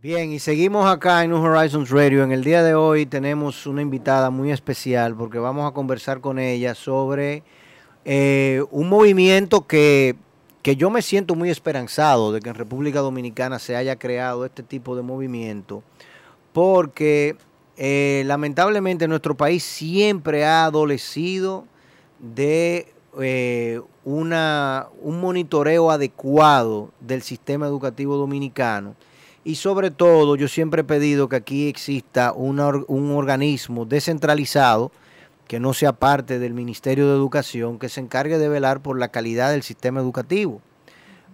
Bien, y seguimos acá en New Horizons Radio. En el día de hoy tenemos una invitada muy especial porque vamos a conversar con ella sobre eh, un movimiento que, que yo me siento muy esperanzado de que en República Dominicana se haya creado este tipo de movimiento porque eh, lamentablemente nuestro país siempre ha adolecido de eh, una, un monitoreo adecuado del sistema educativo dominicano y sobre todo, yo siempre he pedido que aquí exista un organismo descentralizado, que no sea parte del Ministerio de Educación, que se encargue de velar por la calidad del sistema educativo,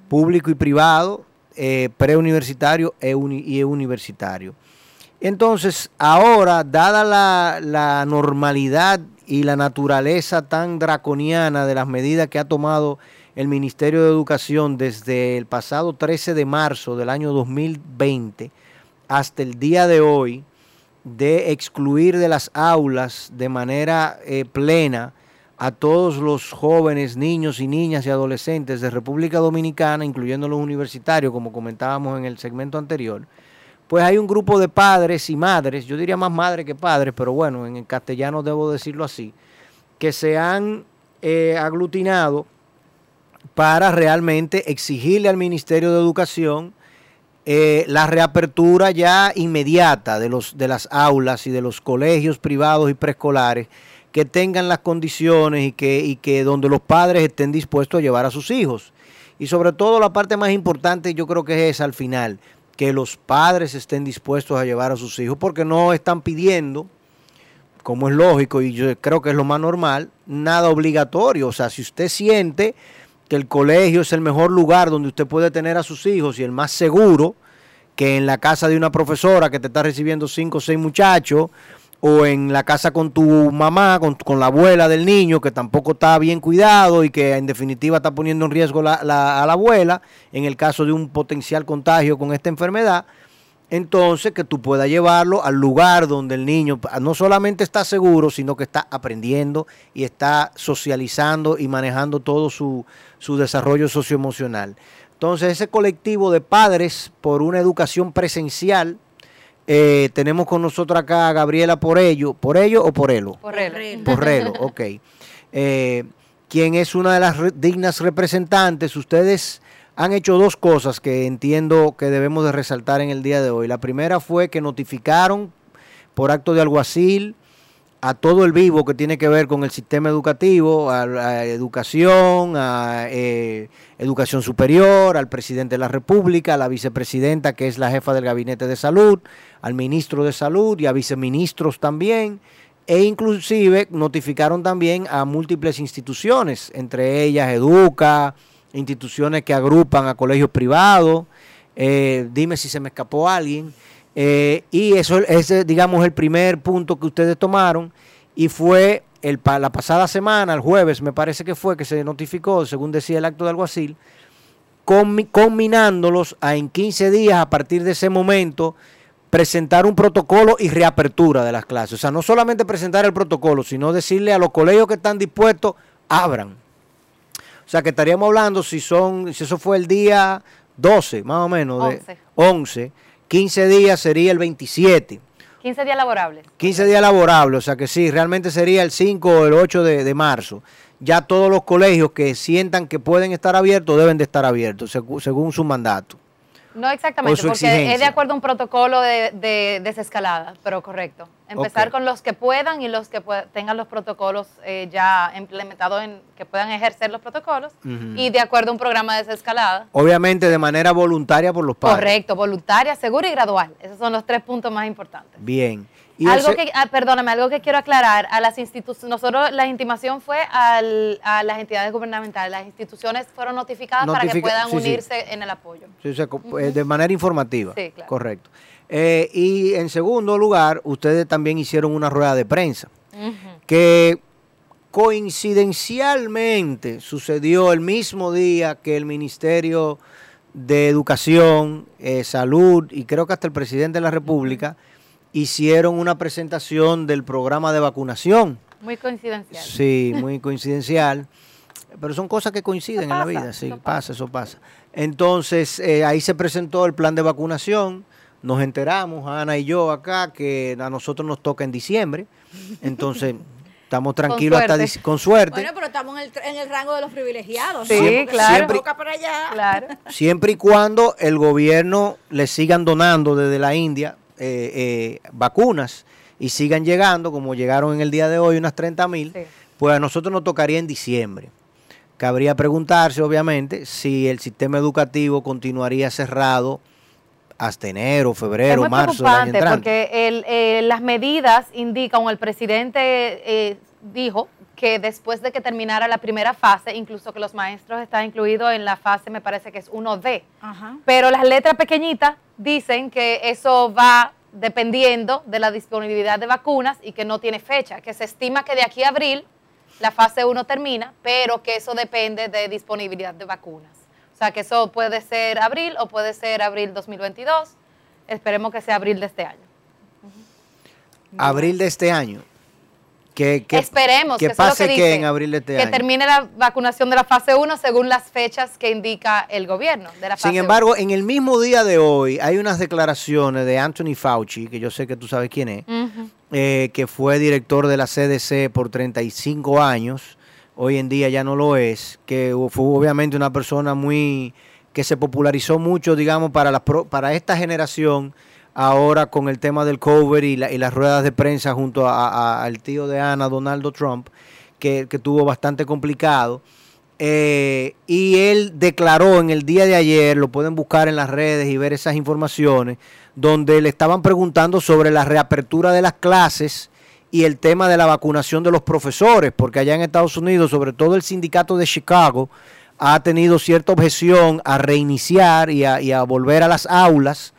público y privado, eh, preuniversitario e y universitario. Entonces, ahora, dada la normalidad y la naturaleza tan draconiana de las medidas que ha tomado el Ministerio de Educación desde el pasado 13 de marzo del año 2020 hasta el día de hoy de excluir de las aulas de manera eh, plena a todos los jóvenes, niños y niñas y adolescentes de República Dominicana, incluyendo los universitarios, como comentábamos en el segmento anterior, pues hay un grupo de padres y madres, yo diría más madres que padres, pero bueno, en el castellano debo decirlo así, que se han eh, aglutinado para realmente exigirle al Ministerio de Educación eh, la reapertura ya inmediata de, los, de las aulas y de los colegios privados y preescolares que tengan las condiciones y que, y que donde los padres estén dispuestos a llevar a sus hijos. Y sobre todo la parte más importante yo creo que es al final, que los padres estén dispuestos a llevar a sus hijos porque no están pidiendo, como es lógico y yo creo que es lo más normal, nada obligatorio. O sea, si usted siente que el colegio es el mejor lugar donde usted puede tener a sus hijos y el más seguro que en la casa de una profesora que te está recibiendo cinco o seis muchachos o en la casa con tu mamá, con, la abuela del niño que tampoco está bien cuidado y que en definitiva está poniendo en riesgo a la abuela en el caso de un potencial contagio con esta enfermedad entonces que tú puedas llevarlo al lugar donde el niño no solamente está seguro, sino que está aprendiendo y está socializando y manejando todo su, desarrollo socioemocional. Entonces ese colectivo de padres por una educación presencial, eh, tenemos con nosotros acá a Gabriela por ello, ¿por ello o por ello? Por ello. Por ello, ok. Eh, quien es una de las dignas representantes, ustedes han hecho dos cosas que entiendo que debemos de resaltar en el día de hoy. La primera fue que notificaron por acto de alguacil a todo el vivo que tiene que ver con el sistema educativo, a, educación, a eh, educación superior, al presidente de la República, a la vicepresidenta que es la jefa del gabinete de salud, al ministro de salud y a viceministros también, e inclusive notificaron también a múltiples instituciones, entre ellas Educa, instituciones que agrupan a colegios privados. Eh, dime si se me escapó alguien. Eh, y eso es, digamos, el primer punto que ustedes tomaron y fue el, la pasada semana, el jueves, me parece que fue que se notificó, según decía el acto de alguacil, combinándolos a en 15 días a partir de ese momento presentar un protocolo y reapertura de las clases. O sea, no solamente presentar el protocolo, sino decirle a los colegios que están dispuestos, abran. O sea que estaríamos hablando si son, si eso fue el día 12, más o menos, de 11, 15 días sería el 27. 15 días laborables. 15 días laborables, o sea que sí, realmente sería el 5 o el 8 de, de marzo. Ya todos los colegios que sientan que pueden estar abiertos deben de estar abiertos, según su mandato. No exactamente, porque es de acuerdo a un protocolo de, desescalada, pero correcto. Empezar con los que puedan y los que tengan los protocolos eh, ya implementados, en que puedan ejercer los protocolos y de acuerdo a un programa de desescalada. Obviamente de manera voluntaria por los padres. Correcto, voluntaria, segura y gradual. Esos son los tres puntos más importantes. Bien. Algo que, ah, perdóname, algo que quiero aclarar, a las instituciones, nosotros la intimación fue a las entidades gubernamentales, las instituciones fueron notificadas para que puedan unirse en el apoyo. Eh, de manera informativa. Sí, claro. Correcto. Eh, y en segundo lugar, ustedes también hicieron una rueda de prensa, que coincidencialmente sucedió el mismo día que el Ministerio de Educación, eh, Salud y creo que hasta el presidente de la República hicieron una presentación del programa de vacunación. Muy coincidencial. Sí, muy coincidencial. Pero son cosas que coinciden en la vida, sí, pasa, eso pasa. Entonces, eh, ahí se presentó el plan de vacunación. Nos enteramos, Ana y yo acá, que a nosotros nos toca en diciembre. Entonces, estamos tranquilos hasta con suerte. Bueno, pero estamos en el, rango de los privilegiados. Sí, claro. Siempre, para allá. siempre y cuando el gobierno le sigan donando desde la India eh, eh, vacunas y sigan llegando, como llegaron en el día de hoy unas 30 mil, pues a nosotros nos tocaría en diciembre. Cabría preguntarse, obviamente, si el sistema educativo continuaría cerrado hasta enero, febrero, marzo del año. Porque eh, las medidas indican, o el presidente dijo que después de que terminara la primera fase, incluso que los maestros están incluidos en la fase, me parece que es 1D, pero las letras pequeñitas dicen que eso va dependiendo de la disponibilidad de vacunas y que no tiene fecha, que se estima que de aquí a abril la fase 1 termina, pero que eso depende de disponibilidad de vacunas. O sea, que eso puede ser abril o puede ser abril 2022. Esperemos que sea abril de este año. Abril de este año. Que, Esperemos que, pase que, en abril de este que termine la vacunación de la fase 1 según las fechas que indica el gobierno de la fase Sin embargo, en el mismo día de hoy hay unas declaraciones de Anthony Fauci, que yo sé que tú sabes quién es, eh, que fue director de la CDC por 35 años, hoy en día ya no lo es, que fue obviamente una persona muy que se popularizó mucho, digamos, para, la, para esta generación ahora con el tema del cover y, las ruedas de prensa junto al tío de Ana, Donaldo Trump, que, tuvo bastante complicado. Eh, y él declaró en el día de ayer, lo pueden buscar en las redes y ver esas informaciones, donde le estaban preguntando sobre la reapertura de las clases y el tema de la vacunación de los profesores, porque allá en Estados Unidos, sobre todo el sindicato de Chicago, ha tenido cierta objeción a reiniciar y a volver a las aulas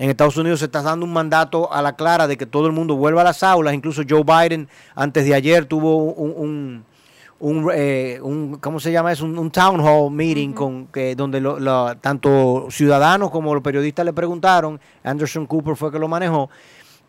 en Estados Unidos se está dando un mandato a la clara de que todo el mundo vuelva a las aulas. Incluso Joe Biden antes de ayer tuvo un, un, eh, ¿cómo se llama eso? Un, town hall meeting con que donde tanto ciudadanos como los periodistas le preguntaron. Anderson Cooper fue que lo manejó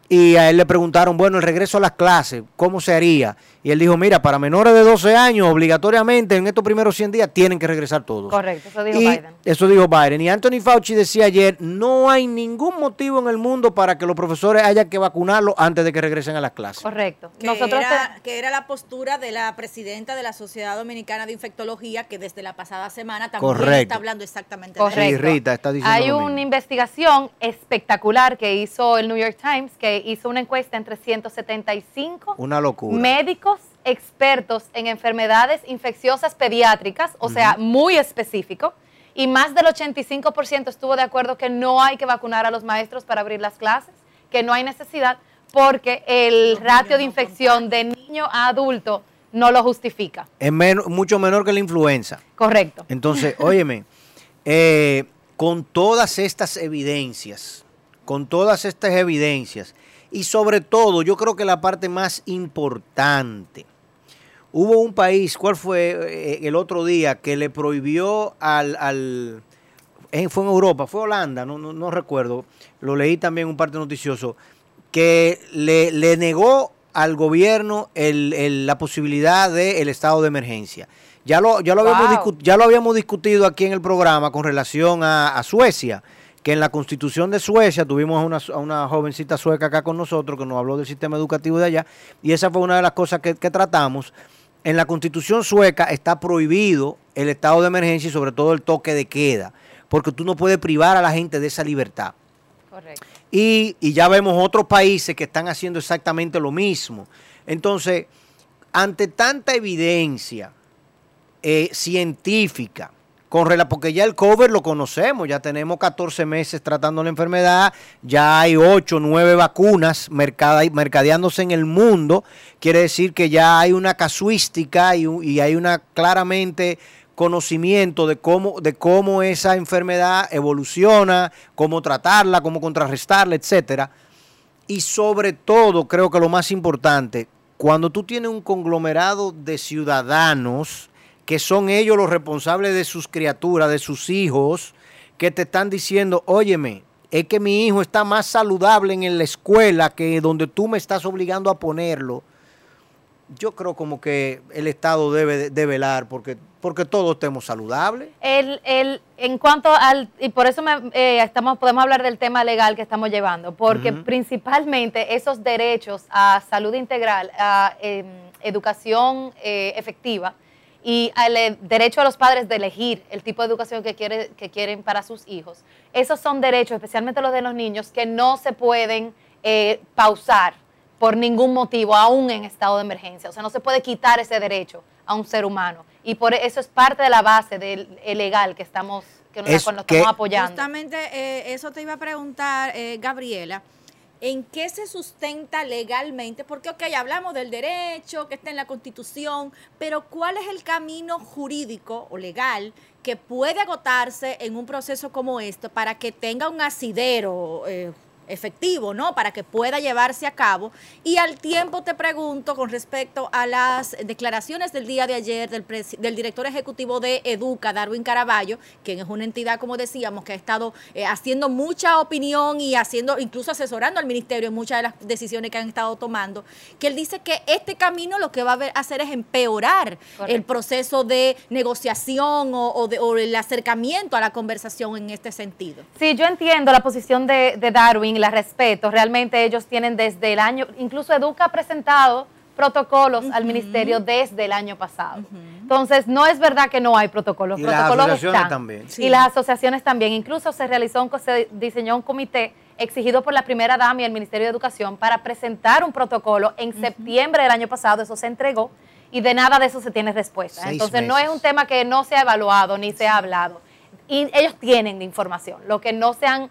y a él le preguntaron, bueno, el regreso a las clases, ¿cómo se haría? Y él dijo, mira, para menores de 12 años, obligatoriamente en estos primeros 100 días tienen que regresar todos. Correcto, eso dijo Biden. Eso dijo Biden. Y Anthony Fauci decía ayer, no hay ningún motivo en el mundo para que los profesores haya que vacunarlos antes de que regresen a las clases. Correcto. Que, Nosotros era, que era la postura de la presidenta de la Sociedad Dominicana de Infectología, que desde la pasada semana también está hablando exactamente de eso. Sí, Rita está diciendo Hay una investigación espectacular que hizo el New York Times, que hizo una encuesta entre 175 una locura. médicos expertos en enfermedades infecciosas pediátricas, o sea, muy específico, y más del 85% estuvo de acuerdo que no hay que vacunar a los maestros para abrir las clases, que no hay necesidad, porque el ratio de infección de niño a adulto no lo justifica. Es mucho menor que la influenza. Correcto. Entonces, óyeme, eh, con todas estas evidencias, con todas estas evidencias, y sobre todo, yo creo que la parte más importante, hubo un país, ¿cuál fue eh, el otro día, que le prohibió al... al fue en Europa, fue Holanda, no, no, recuerdo, lo leí también un parte noticioso, que le, le negó al gobierno el, la posibilidad del estado de emergencia. Ya lo, ya, lo habíamos ya lo habíamos discutido aquí en el programa con relación a, a Suecia que en la constitución de Suecia tuvimos a una, jovencita sueca acá con nosotros que nos habló del sistema educativo de allá y esa fue una de las cosas que, tratamos. En la constitución sueca está prohibido el estado de emergencia y sobre todo el toque de queda, porque tú no puedes privar a la gente de esa libertad. Correcto. Y, ya vemos otros países que están haciendo exactamente lo mismo. Entonces, ante tanta evidencia eh, científica, con porque ya el cover lo conocemos, ya tenemos 14 meses tratando la enfermedad, ya hay 8, 9 vacunas mercadeándose en el mundo, quiere decir que ya hay una casuística y, y hay una claramente conocimiento de cómo, de cómo esa enfermedad evoluciona, cómo tratarla, cómo contrarrestarla, etcétera. Y sobre todo, creo que lo más importante, cuando tú tienes un conglomerado de ciudadanos que son ellos los responsables de sus criaturas, de sus hijos, que te están diciendo, óyeme, es que mi hijo está más saludable en la escuela que donde tú me estás obligando a ponerlo. Yo creo como que el Estado debe de, velar porque, porque todos estemos saludables. El, el, en cuanto al, y por eso eh, estamos, podemos hablar del tema legal que estamos llevando, porque principalmente esos derechos a salud integral, a em, educación eh, efectiva, y el eh, derecho a los padres de elegir el tipo de educación que, quiere, que quieren para sus hijos. Esos son derechos, especialmente los de los niños, que no se pueden eh, pausar por ningún motivo, aún en estado de emergencia. O sea, no se puede quitar ese derecho a un ser humano. Y por eso es parte de la base del legal que estamos, que nos, estamos apoyando. Justamente eh, eso te iba a preguntar, Gabriela. ¿En qué se sustenta legalmente? Porque, ok, hablamos del derecho que está en la Constitución, pero ¿cuál es el camino jurídico o legal que puede agotarse en un proceso como este para que tenga un asidero eh, efectivo, ¿no? Para que pueda llevarse a cabo. Y al tiempo te pregunto con respecto a las declaraciones del día de ayer del, del director ejecutivo de Educa, Darwin Caraballo, quien es una entidad, como decíamos, que ha estado eh, haciendo mucha opinión y haciendo, incluso asesorando al ministerio en muchas de las decisiones que han estado tomando, que él dice que este camino lo que va a hacer es empeorar el proceso de negociación o, de, el acercamiento a la conversación en este sentido. Sí, yo entiendo la posición de, de Darwin la respeto. Realmente ellos tienen desde el año, incluso Educa ha presentado protocolos al ministerio desde el año pasado. Entonces, no es verdad que no hay protocolos. Y protocolos las asociaciones también. Y las asociaciones también. Incluso se realizó, un, se diseñó un comité exigido por la primera dama y el Ministerio de Educación para presentar un protocolo en septiembre del año pasado. Eso se entregó y de nada de eso se tiene respuesta. Entonces, no es un tema que no se ha evaluado ni se ha hablado. Y ellos tienen información. Lo que no se han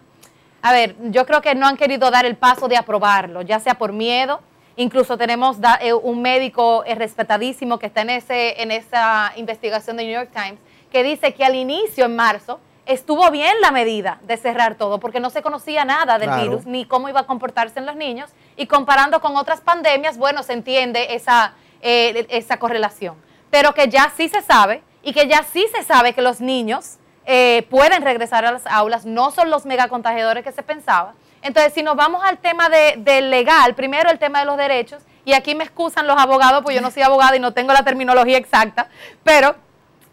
a ver, yo creo que no han querido dar el paso de aprobarlo, ya sea por miedo. Incluso tenemos eh, un médico eh, respetadísimo que está en, ese, en esa investigación de New York Times que dice que al inicio, en marzo, estuvo bien la medida de cerrar todo porque no se conocía nada del virus ni cómo iba a comportarse en los niños. Y comparando con otras pandemias, bueno, se entiende esa, eh, esa correlación. Pero que ya sí se sabe y que ya sí se sabe que los niños eh, pueden regresar a las aulas, no son los megacontagiadores que se pensaba. Entonces, si nos vamos al tema de, legal, primero el tema de los derechos, y aquí me excusan los abogados, pues yo no soy abogada y no tengo la terminología exacta, pero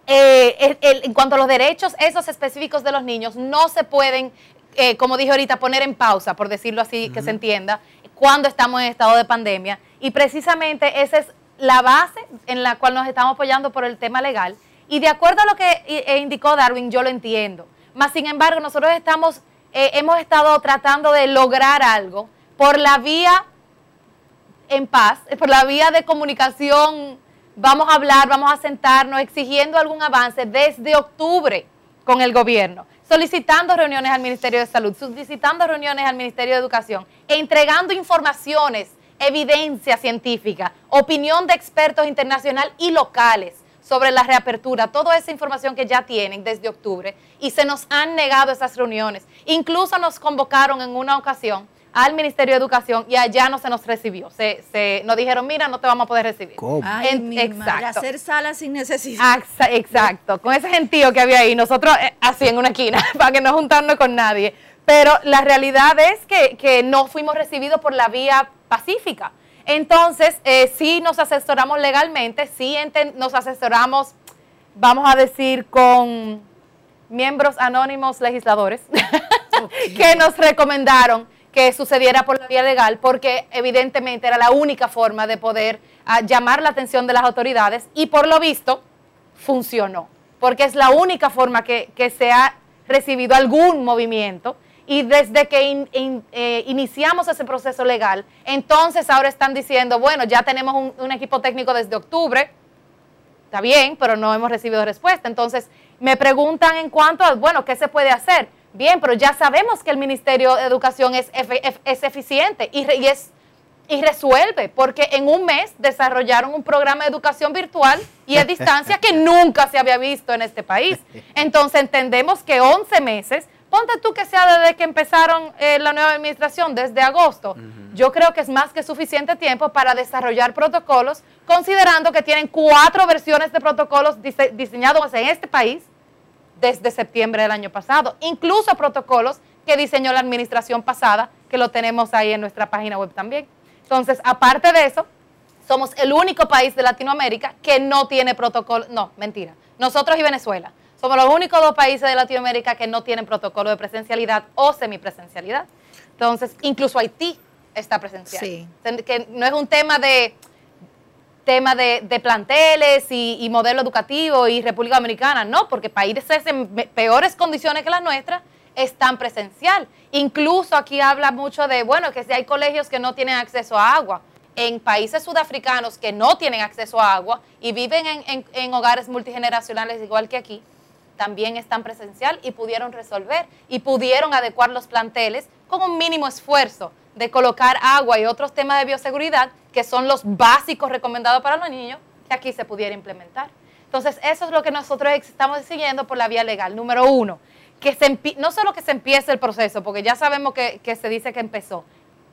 eh, en cuanto a los derechos, esos específicos de los niños, no se pueden, eh, como dije ahorita, poner en pausa, por decirlo así, que se entienda, cuando estamos en estado de pandemia. Y precisamente esa es la base en la cual nos estamos apoyando por el tema legal y de acuerdo a lo que e indicó Darwin, yo lo entiendo. Mas, sin embargo, nosotros estamos, eh, hemos estado tratando de lograr algo por la vía en paz, por la vía de comunicación. Vamos a hablar, vamos a sentarnos exigiendo algún avance desde octubre con el gobierno, solicitando reuniones al Ministerio de Salud, solicitando reuniones al Ministerio de Educación, entregando informaciones, evidencia científica, opinión de expertos internacionales y locales sobre la reapertura, toda esa información que ya tienen desde octubre y se nos han negado esas reuniones. Incluso nos convocaron en una ocasión al Ministerio de Educación y allá no se nos recibió. Se, nos dijeron, mira, no te vamos a poder recibir. ¿Cómo? exacto. hacer salas sin necesidad. Exacto, con ese gentío que había ahí, nosotros eh, así en una esquina, para que no juntarnos con nadie. Pero la realidad es que, que no fuimos recibidos por la vía pacífica. Entonces, eh, sí nos asesoramos legalmente, sí nos asesoramos, vamos a decir, con miembros anónimos legisladores que nos recomendaron que sucediera por la vía legal porque evidentemente era la única forma de poder ah, llamar la atención de las autoridades y por lo visto funcionó, porque es la única forma que, que se ha recibido algún movimiento y desde que eh, iniciamos ese proceso legal, entonces ahora están diciendo, bueno, ya tenemos un, equipo técnico desde octubre, Está bien, pero no hemos recibido respuesta. Entonces, me preguntan en cuanto a, bueno, ¿qué se puede hacer? Bien, pero ya sabemos que el Ministerio de Educación es, es eficiente y, es, y resuelve, porque en un mes desarrollaron un programa de educación virtual y a distancia que nunca se había visto en este país. Entonces entendemos que 11 meses, ponte tú que sea desde que empezaron eh, la nueva administración, desde agosto, yo creo que es más que suficiente tiempo para desarrollar protocolos, considerando que tienen cuatro versiones de protocolos diseñados en este país desde septiembre del año pasado, incluso protocolos que diseñó la administración pasada, que lo tenemos ahí en nuestra página web también. Entonces, aparte de eso, somos el único país de Latinoamérica que no tiene protocolo, no, mentira, nosotros y Venezuela. Somos los únicos dos países de Latinoamérica que no tienen protocolo de presencialidad o semipresencialidad. Entonces, incluso Haití está presencial. Sí. Que no es un tema de, tema de, planteles y, modelo educativo y República Dominicana, no, porque países en peores condiciones que las nuestras están presencial. Incluso aquí habla mucho de, bueno, que si hay colegios que no tienen acceso a agua, en países sudafricanos que no tienen acceso a agua y viven en, en hogares multigeneracionales igual que aquí, también están presencial y pudieron resolver y pudieron adecuar los planteles con un mínimo esfuerzo de colocar agua y otros temas de bioseguridad que son los básicos recomendados para los niños, que aquí se pudiera implementar. Entonces, eso es lo que nosotros estamos siguiendo por la vía legal. Número uno, que se no solo que se empiece el proceso, porque ya sabemos que, que se dice que empezó,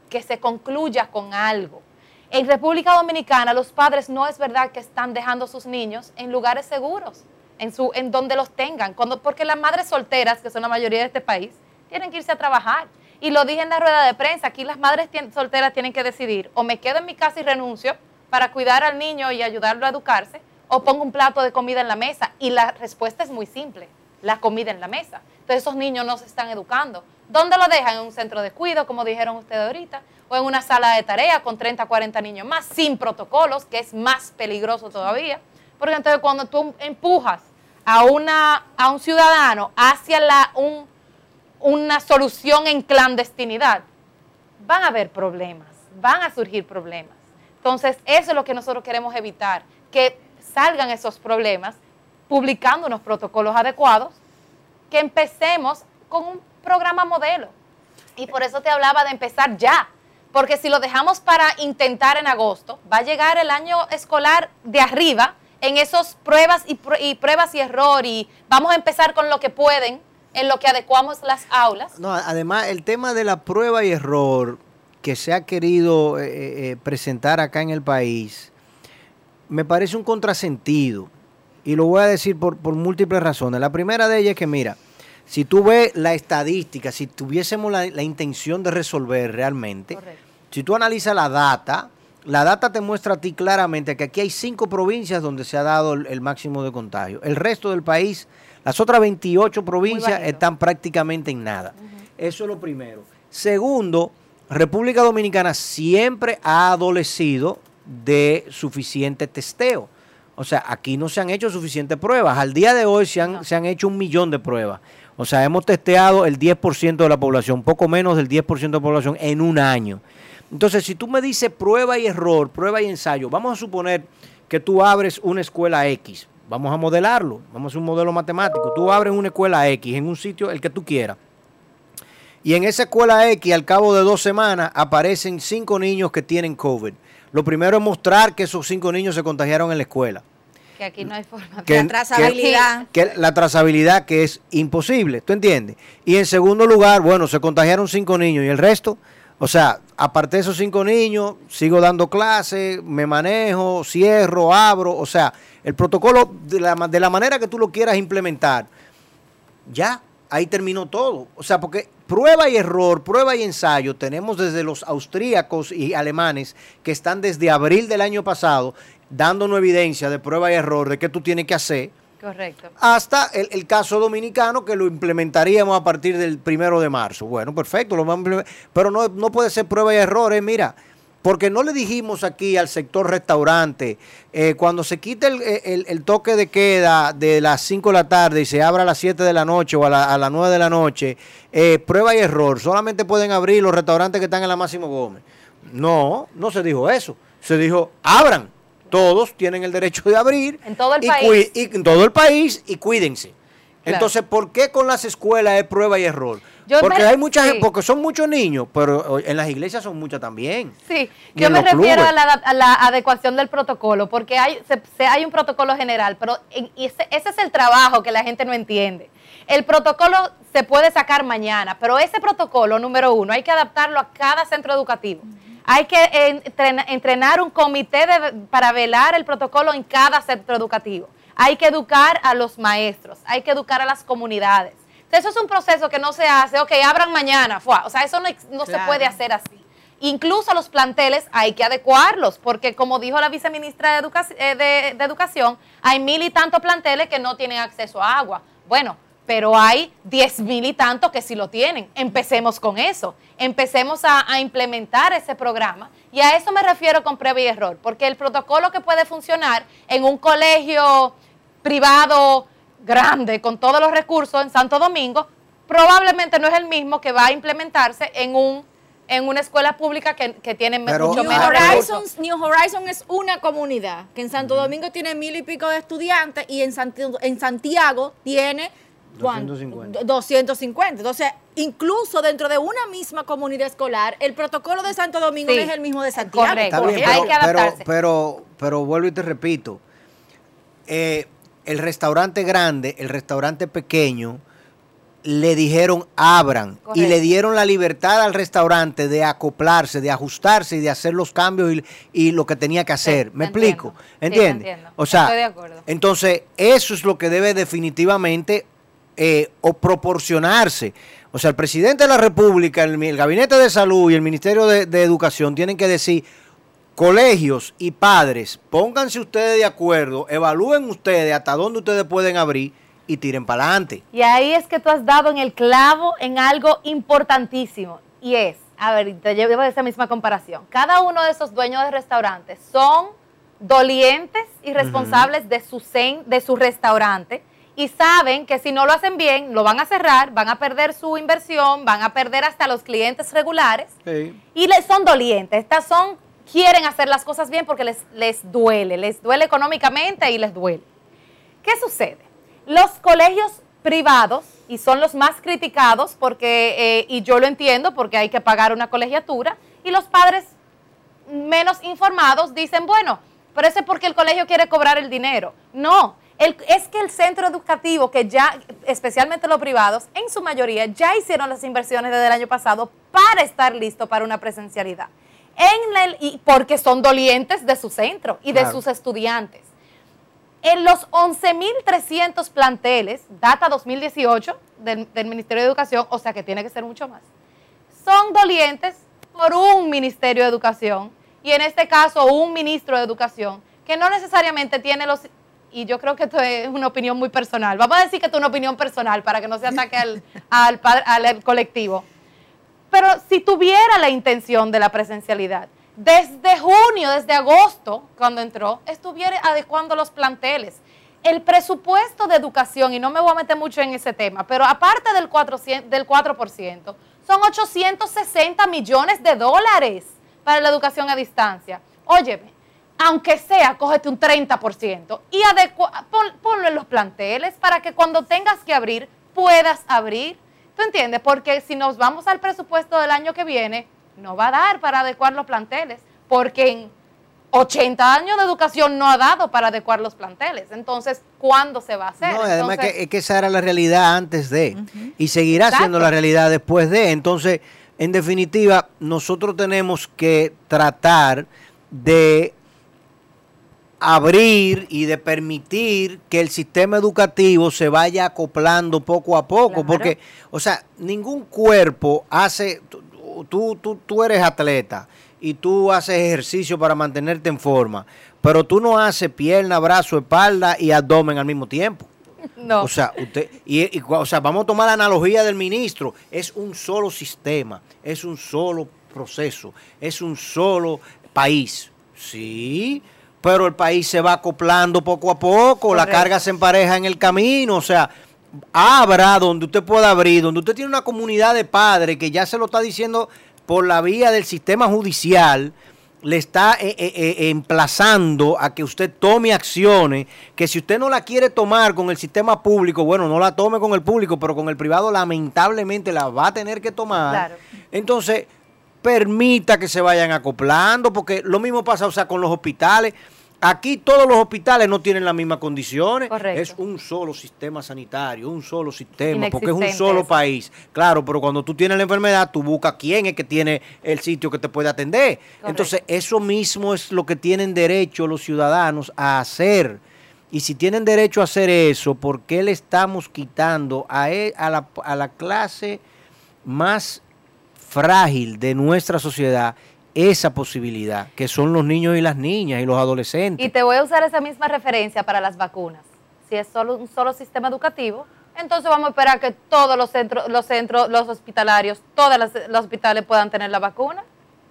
que se concluya con algo. En República Dominicana los padres no es verdad que están dejando a sus niños en lugares seguros, en, su, en donde los tengan, cuando, porque las madres solteras, que son la mayoría de este país, tienen que irse a trabajar. Y lo dije en la rueda de prensa, aquí las madres solteras tienen que decidir, o me quedo en mi casa y renuncio para cuidar al niño y ayudarlo a educarse, o pongo un plato de comida en la mesa. Y la respuesta es muy simple, la comida en la mesa. Entonces esos niños no se están educando. ¿Dónde lo dejan? En un centro de cuidado, como dijeron ustedes ahorita, o en una sala de tarea con 30, 40 niños más, sin protocolos, que es más peligroso todavía. Porque entonces cuando tú empujas a, una, a un ciudadano hacia la, un una solución en clandestinidad, van a haber problemas, van a surgir problemas. Entonces, eso es lo que nosotros queremos evitar, que salgan esos problemas publicando unos protocolos adecuados, que empecemos con un programa modelo. Y por eso te hablaba de empezar ya, porque si lo dejamos para intentar en agosto, va a llegar el año escolar de arriba en esas pruebas y, y pruebas y error y vamos a empezar con lo que pueden en lo que adecuamos las aulas. No, además el tema de la prueba y error que se ha querido eh, eh, eh, presentar acá en el país, me parece un contrasentido. Y lo voy a decir por, múltiples razones. La primera de ellas es que, mira, si tú ves la estadística, si tuviésemos la, intención de resolver realmente, si tú analizas la data, la data te muestra a ti claramente que aquí hay cinco provincias donde se ha dado el máximo de contagio. El resto del país las otras 28 provincias están prácticamente en nada. Eso es lo primero. Segundo, República Dominicana siempre ha adolecido de suficiente testeo. O sea, aquí no se han hecho suficientes pruebas. Al día de hoy se han, se han hecho un millón de pruebas. O sea, hemos testeado el 10% de la población, poco menos del 10% de la población en un año. Entonces, si tú me dices prueba y error, prueba y ensayo, vamos a suponer que tú abres una escuela X, Vamos a modelarlo, vamos a hacer un modelo matemático. Tú abres una escuela X en un sitio, el que tú quieras. Y en esa escuela X, al cabo de dos semanas, aparecen cinco niños que tienen COVID. Lo primero es mostrar que esos cinco niños se contagiaron en la escuela. Que aquí no hay forma. Que, la trazabilidad. Que, la trazabilidad que es imposible, ¿tú entiendes? Y en segundo lugar, bueno, se contagiaron cinco niños y el resto, o sea, aparte de esos cinco niños, sigo dando clases, me manejo, cierro, abro, o sea, el protocolo de la, de la manera que tú lo quieras implementar, ya, ahí terminó todo. O sea, porque prueba y error, prueba y ensayo, tenemos desde los austríacos y alemanes que están desde abril del año pasado dándonos evidencia de prueba y error de qué tú tienes que hacer. Correcto. Hasta el, caso dominicano que lo implementaríamos a partir del primero de marzo. Bueno, perfecto, lo vamos pero no, no puede ser prueba y error. Eh, mira, porque no le dijimos aquí al sector restaurante, eh, cuando se quite el, toque de queda de las 5 de la tarde y se abra a las 7 de la noche o a, las 9 de la noche, eh, prueba y error, solamente pueden abrir los restaurantes que están en la Máximo Gómez. No, no se dijo eso. Se dijo, abran. Todos tienen el derecho de abrir. En todo el y país. y en todo el país y cuídense. Claro. Entonces, ¿por qué con las escuelas es prueba y error? Yo porque me- hay mucha sí. porque son muchos niños, pero en las iglesias son muchas también. Sí, yo me refiero a la, a la adecuación del protocolo, porque hay, se- se- hay un protocolo general, pero en- y ese, ese es el trabajo que la gente no entiende. El protocolo se puede sacar mañana, pero ese protocolo, número uno, hay que adaptarlo a cada centro educativo. Hay que entrena- entrenar un comité de- para velar el protocolo en cada centro educativo. Hay que educar a los maestros, hay que educar a las comunidades. Entonces, eso es un proceso que no se hace, ok, abran mañana, fuá. o sea, eso no, se puede hacer así. Incluso los planteles hay que adecuarlos, porque como dijo la viceministra de, Educa- eh, de- de Educación, hay mil y tantos planteles que no tienen acceso a agua. Bueno, pero hay diez mil y tantos que sí lo tienen. Empecemos con eso. Empecemos a, a implementar ese programa. Y a eso me refiero con prueba y error, porque el protocolo que puede funcionar en un colegio privado grande con todos los recursos en Santo Domingo, probablemente no es el mismo que va a implementarse en un en una escuela pública que, que tiene Pero- mucho New menos. Horizons, New Horizon es una comunidad que en Santo Domingo tiene mil y pico de estudiantes y en, Santi- en Santiago tiene. 250. 250. Entonces, incluso dentro de una misma comunidad escolar, el protocolo de Santo Domingo Sí, no es el mismo de Santiago. correcto. Bien, Hay pero, que pero, adaptarse. pero, pero vuelvo y te repito. eh, el restaurante grande, el restaurante pequeño, le dijeron abran y le dieron la libertad al restaurante de acoplarse, de ajustarse y de hacer los cambios y, y lo que tenía que hacer. ¿Me explico? Sí, ¿Entiendes? entiendo. O sea, Estoy de acuerdo. entonces eso es lo que debe definitivamente eh, o proporcionarse. O sea, el presidente de la República, el, el Gabinete de Salud y el Ministerio de, de Educación tienen que decir, colegios y padres, pónganse ustedes de acuerdo, evalúen ustedes hasta dónde ustedes pueden abrir y tiren para adelante. Y ahí es que tú has dado en el clavo en algo importantísimo. Y es, a ver, te llevo esa misma comparación. Cada uno de esos dueños de restaurantes son dolientes y responsables de, su de su restaurante y saben que si no lo hacen bien, lo van a cerrar, van a perder su inversión, van a perder hasta los clientes regulares y les son dolientes. Estas son, quieren hacer las cosas bien porque les, les duele, les duele económicamente y les duele. ¿Qué sucede? Los colegios privados, y son los más criticados, porque, eh, y yo lo entiendo, porque hay que pagar una colegiatura, y los padres menos informados dicen, bueno, pero ese es porque el colegio quiere cobrar el dinero. No, el- es que el centro educativo, que ya, especialmente los privados, en su mayoría ya hicieron las inversiones desde el año pasado para estar listo para una presencialidad. En el, y porque son dolientes de su centro y de Claro. sus estudiantes. En los 11.300 planteles, data 2018 del, del Ministerio de Educación, o sea que tiene que ser mucho más, son dolientes por un Ministerio de Educación y en este caso un ministro de Educación que no necesariamente tiene los... Y yo creo que esto es una opinión muy personal. Vamos a decir que esto es una opinión personal para que no se ataque al, al, al colectivo. Pero si tuviera la intención de la presencialidad, desde junio, desde agosto, cuando entró, estuviera adecuando los planteles. El presupuesto de educación, y no me voy a meter mucho en ese tema, pero aparte del 4%, del 4% son 860 millones de dólares para la educación a distancia. Óyeme, aunque sea, cógete un 30% y adecua- pon- ponlo en los planteles para que cuando tengas que abrir, puedas abrir. ¿Tú entiendes? Porque si nos vamos al presupuesto del año que viene, no va a dar para adecuar los planteles, porque en 80 años de educación no ha dado para adecuar los planteles. Entonces, ¿cuándo se va a hacer? No, además Entonces, que, es que esa era la realidad antes de y seguirá Exacto. siendo la realidad después de. Entonces, en definitiva, nosotros tenemos que tratar de abrir y de permitir que el sistema educativo se vaya acoplando poco a poco, Claro. porque, o sea, ningún cuerpo hace, tú, tú, tú, tú eres atleta y tú haces ejercicio para mantenerte en forma, pero tú no haces pierna, brazo, espalda y abdomen al mismo tiempo. no. O sea, usted, y, y- o sea, vamos a tomar la analogía del ministro. Es un solo sistema, es un solo proceso, es un solo país. Sí, pero el país se va acoplando poco a poco, la carga se empareja en el camino, o sea, abra donde usted pueda abrir, donde usted tiene una comunidad de padres que ya se lo está diciendo por la vía del sistema judicial, le está eh, eh, eh, emplazando a que usted tome acciones que si usted no la quiere tomar con el sistema público, bueno, no la tome con el público, pero con el privado lamentablemente la va a tener que tomar. Claro. Entonces, permita que se vayan acoplando, porque lo mismo pasa, o sea, con los hospitales. Aquí todos los hospitales no tienen las mismas condiciones. Correcto. Es un solo sistema sanitario, un solo sistema, porque es un solo eso. país. Claro, pero cuando tú tienes la enfermedad, tú buscas quién es que tiene el sitio que te puede atender. Correcto. Entonces, eso mismo es lo que tienen derecho los ciudadanos a hacer. Y si tienen derecho a hacer eso, ¿por qué le estamos quitando a, e- a la, a la clase más frágil de nuestra sociedad esa posibilidad, que son los niños y las niñas y los adolescentes? Y te voy a usar esa misma referencia para las vacunas. Si es solo un solo sistema educativo, entonces vamos a esperar que todos los centros, los centros, los hospitalarios, todos los, hospitales puedan tener la vacuna.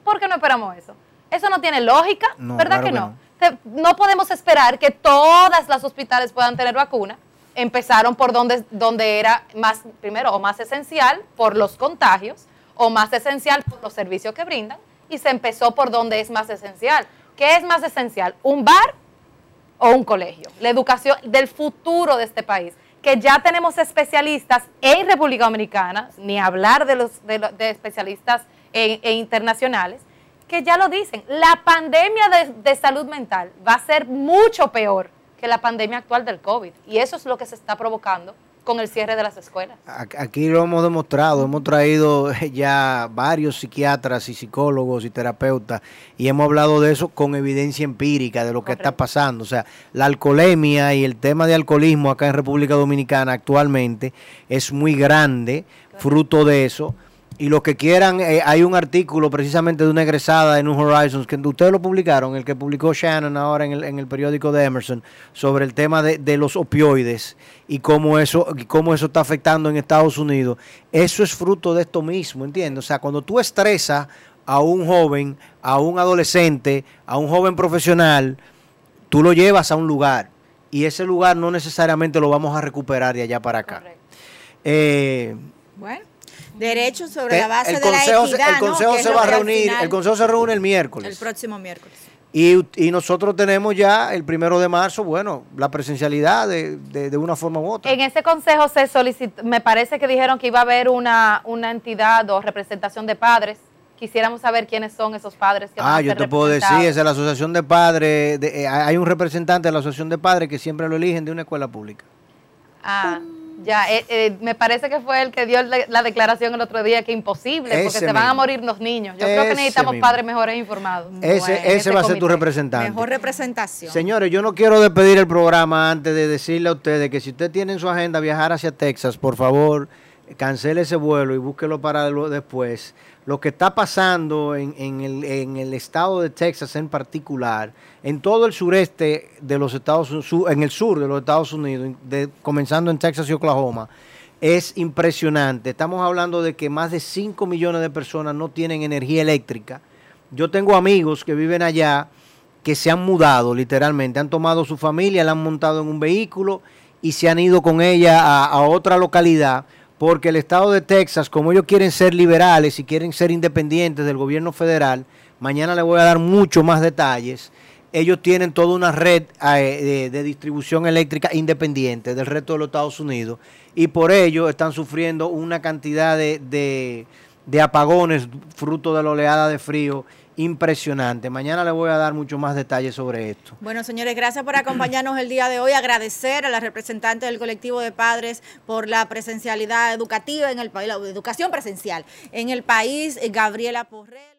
¿Por qué no esperamos eso? Eso no tiene lógica, No, ¿verdad claro que que no? No podemos esperar que todas las hospitales puedan tener vacuna. Empezaron por donde, donde era más, primero, o más esencial por los contagios, o más esencial por los servicios que brindan, y se empezó por donde es más esencial. ¿Qué es más esencial? ¿Un bar o un colegio? La educación del futuro de este país. Que ya tenemos especialistas en República Dominicana, ni hablar de los de, de especialistas en internacionales, que ya lo dicen. La pandemia de, de salud mental va a ser mucho peor que la pandemia actual del COVID. Y eso es lo que se está provocando con el cierre de las escuelas. Aquí lo hemos demostrado, hemos traído ya varios psiquiatras y psicólogos y terapeutas y hemos hablado de eso con evidencia empírica de lo que está pasando. O sea, la alcoholemia y el tema de alcoholismo acá en República Dominicana actualmente es muy grande, fruto de eso. Y los que quieran, eh, hay un artículo precisamente de una egresada de New Horizons, que ustedes lo publicaron, el que publicó Shannon ahora en el, en el periódico de Emerson, sobre el tema de, de los opioides y cómo eso, y cómo eso está afectando en Estados Unidos. Eso es fruto de esto mismo, ¿entiendes? O sea, cuando tú estresas a un joven, a un adolescente, a un joven profesional, tú lo llevas a un lugar y ese lugar no necesariamente lo vamos a recuperar de allá para acá. Eh, Bueno, derechos sobre la base el de la consejo, equidad, el consejo se va a reunir, final- el consejo se reúne el el miércoles. próximo miércoles. Y, y nosotros tenemos ya el primero de marzo, bueno, la presencialidad de, de- de una forma u otra. En ese consejo se solicitó, me parece que dijeron que iba a haber una, una entidad o representación de padres. Quisiéramos saber quiénes son esos padres que van Ah, a yo ser te puedo decir, es la asociación de padres, de- eh, hay un representante de la asociación de padres que siempre lo eligen de una escuela pública. Ah, ya, eh, eh, me parece que fue el que dio la declaración el otro día que imposible, porque se van a morir los niños. Yo creo que necesitamos mismo. padres mejores informados. Ese, Bueno, ese ese va a ser tu representante. Mejor representación. Señores, yo no quiero despedir el programa antes de decirle a ustedes que si usted tiene en su agenda viajar hacia Texas, por favor, cancele ese vuelo y búsquelo para después. Lo que está pasando en, el, estado de Texas en particular, en todo el sureste de los Estados Unidos, en el sur de los Estados Unidos, comenzando en Texas y Oklahoma, es impresionante. Estamos hablando de que más de 5 millones de personas no tienen energía eléctrica. Yo tengo amigos que viven allá que se han mudado literalmente, han tomado su familia, la han montado en un vehículo y se han ido con ella a otra localidad porque el estado de Texas, como ellos quieren ser liberales y quieren ser independientes del gobierno federal, mañana les voy a dar mucho más detalles. Ellos tienen toda una red eh, de, distribución eléctrica independiente del resto de los Estados Unidos y por ello están sufriendo una cantidad de- de apagones fruto de la oleada de frío impresionante. Mañana les voy a dar mucho más detalles sobre esto. Bueno, señores, gracias por acompañarnos el día de hoy. Agradecer a la representante del colectivo de padres por la presencialidad educativa en el país, la educación presencial en el país, Gabriela Porrera.